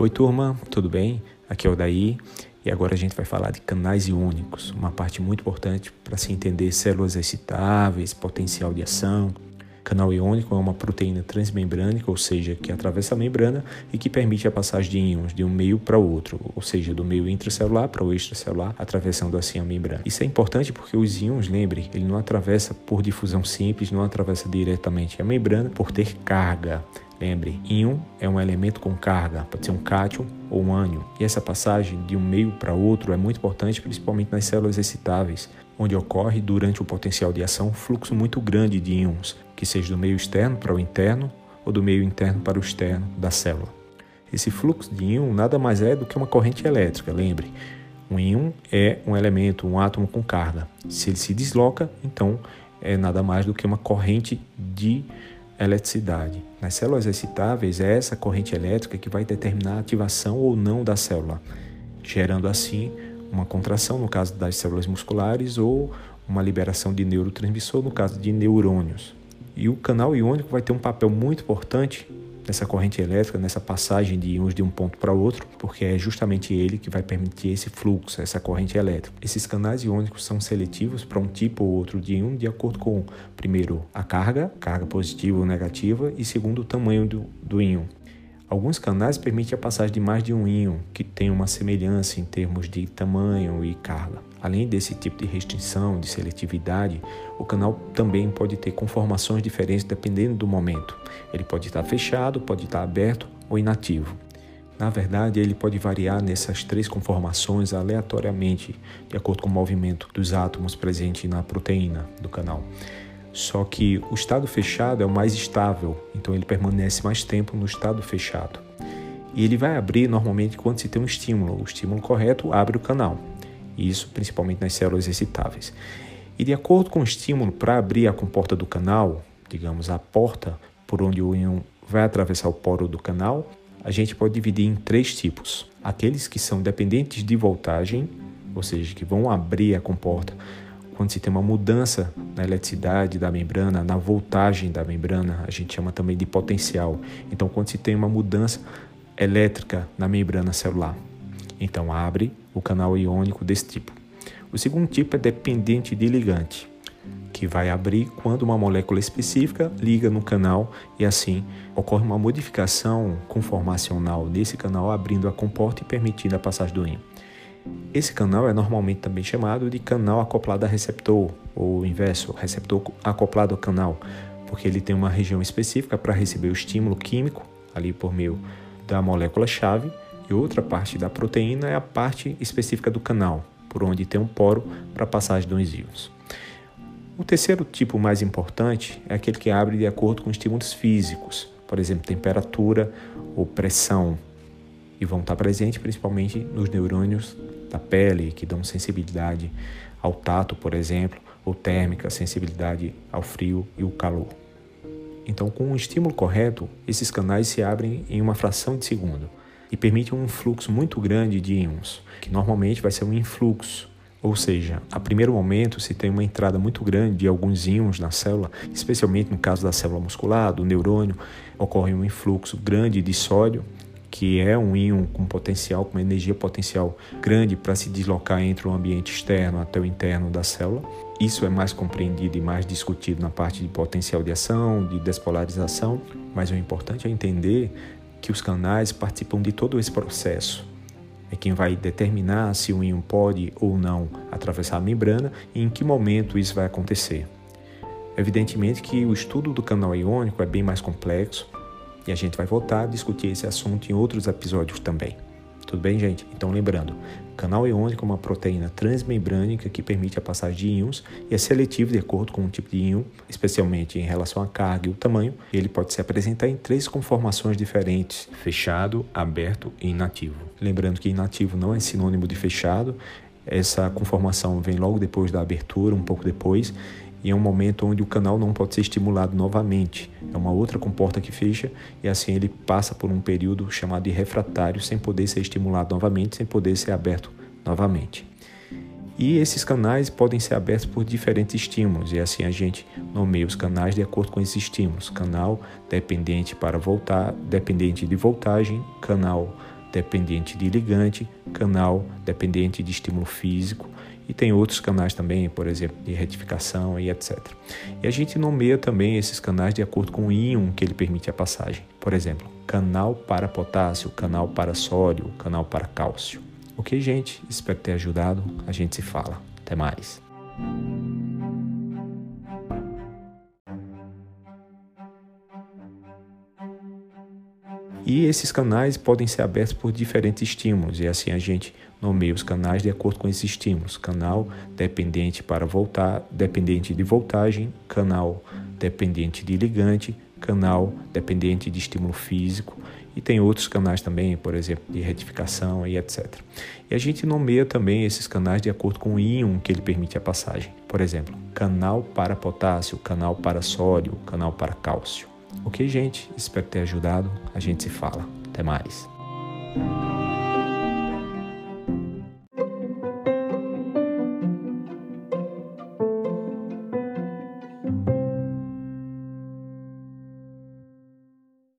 Oi, turma, tudo bem? Aqui é o Daí e agora a gente vai falar de canais iônicos, uma parte muito importante para se entender células excitáveis, potencial de ação. Canal iônico é uma proteína transmembrânica, ou seja, que atravessa a membrana e que permite a passagem de íons de um meio para o outro, ou seja, do meio intracelular para o extracelular, atravessando assim a membrana. Isso é importante porque os íons, lembre, ele não atravessa por difusão simples, não atravessa diretamente a membrana por ter carga. Lembre, íon é um elemento com carga, pode ser um cátion ou um ânion. E essa passagem de um meio para outro é muito importante, principalmente nas células excitáveis, onde ocorre durante o potencial de ação um fluxo muito grande de íons, que seja do meio externo para o interno ou do meio interno para o externo da célula. Esse fluxo de íon nada mais é do que uma corrente elétrica, lembre. Um íon é um elemento, um átomo com carga. Se ele se desloca, então é nada mais do que uma corrente de eletricidade. Nas células excitáveis, é essa corrente elétrica que vai determinar a ativação ou não da célula, gerando assim uma contração no caso das células musculares ou uma liberação de neurotransmissor no caso de neurônios. E o canal iônico vai ter um papel muito importante nessa corrente elétrica, nessa passagem de íons de um ponto para outro, porque é justamente ele que vai permitir esse fluxo, essa corrente elétrica. Esses canais iônicos são seletivos para um tipo ou outro de íon de acordo com, primeiro, a carga, carga positiva ou negativa, e segundo, o tamanho do, do íon. Alguns canais permitem a passagem de mais de um íon, que tem uma semelhança em termos de tamanho e carga. Além desse tipo de restrição, de seletividade, o canal também pode ter conformações diferentes dependendo do momento. Ele pode estar fechado, pode estar aberto ou inativo. Na verdade, ele pode variar nessas três conformações aleatoriamente, de acordo com o movimento dos átomos presentes na proteína do canal. Só que o estado fechado é o mais estável, então ele permanece mais tempo no estado fechado. E ele vai abrir normalmente quando se tem um estímulo. O estímulo correto abre o canal. Isso principalmente nas células excitáveis. E de acordo com o estímulo para abrir a comporta do canal, digamos a porta por onde o íon vai atravessar o poro do canal, a gente pode dividir em três tipos. Aqueles que são dependentes de voltagem, ou seja, que vão abrir a comporta quando se tem uma mudança na eletricidade da membrana, na voltagem da membrana, a gente chama também de potencial. Então, quando se tem uma mudança elétrica na membrana celular, então abre o canal iônico desse tipo. O segundo tipo é dependente de ligante, que vai abrir quando uma molécula específica liga no canal e assim ocorre uma modificação conformacional nesse canal, abrindo a comporta e permitindo a passagem do íon. Esse canal é normalmente também chamado de canal acoplado a receptor, ou inverso, receptor acoplado ao canal, porque ele tem uma região específica para receber o estímulo químico, ali por meio da molécula-chave, e outra parte da proteína é a parte específica do canal, por onde tem um poro para passagem dos íons. O terceiro tipo mais importante é aquele que abre de acordo com estímulos físicos, por exemplo, temperatura ou pressão, e vão estar presentes principalmente nos neurônios da pele, que dão sensibilidade ao tato, por exemplo, ou térmica, sensibilidade ao frio e o calor. Então, com o estímulo correto, esses canais se abrem em uma fração de segundo e permitem um fluxo muito grande de íons, que normalmente vai ser um influxo, ou seja, a primeiro momento se tem uma entrada muito grande de alguns íons na célula, especialmente no caso da célula muscular, do neurônio, ocorre um influxo grande de sódio que é um íon com potencial, com uma energia potencial grande para se deslocar entre o ambiente externo até o interno da célula. Isso é mais compreendido e mais discutido na parte de potencial de ação, de despolarização, mas o importante é entender que os canais participam de todo esse processo. É quem vai determinar se o íon pode ou não atravessar a membrana e em que momento isso vai acontecer. Evidentemente que o estudo do canal iônico é bem mais complexo, e a gente vai voltar a discutir esse assunto em outros episódios também. Tudo bem, gente? Então, lembrando, canal iônico é uma proteína transmembrânica que permite a passagem de íons e é seletivo de acordo com o tipo de íon, especialmente em relação à carga e o tamanho. Ele pode se apresentar em três conformações diferentes: fechado, aberto e inativo. Lembrando que inativo não é sinônimo de fechado, essa conformação vem logo depois da abertura, um pouco depois, e é um momento onde o canal não pode ser estimulado novamente. É uma outra comporta que fecha e assim ele passa por um período chamado de refratário sem poder ser estimulado novamente, sem poder ser aberto novamente. E esses canais podem ser abertos por diferentes estímulos, e assim a gente nomeia os canais de acordo com esses estímulos. Canal dependente para voltar, dependente de voltagem, canal dependente de ligante, canal dependente de estímulo físico e tem outros canais também, por exemplo, de retificação e etc. E a gente nomeia também esses canais de acordo com o íon que ele permite a passagem. Por exemplo, canal para potássio, canal para sódio, canal para cálcio. Ok, gente? Espero ter ajudado. A gente se fala. Até mais. E esses canais podem ser abertos por diferentes estímulos, e assim a gente nomeia os canais de acordo com esses estímulos. Canal dependente para voltar, dependente de voltagem, canal dependente de ligante, canal dependente de estímulo físico, e tem outros canais também, por exemplo, de retificação e etc. E a gente nomeia também esses canais de acordo com o íon que ele permite a passagem. Por exemplo, canal para potássio, canal para sódio, canal para cálcio. Ok, gente? Espero ter ajudado. A gente se fala. Até mais.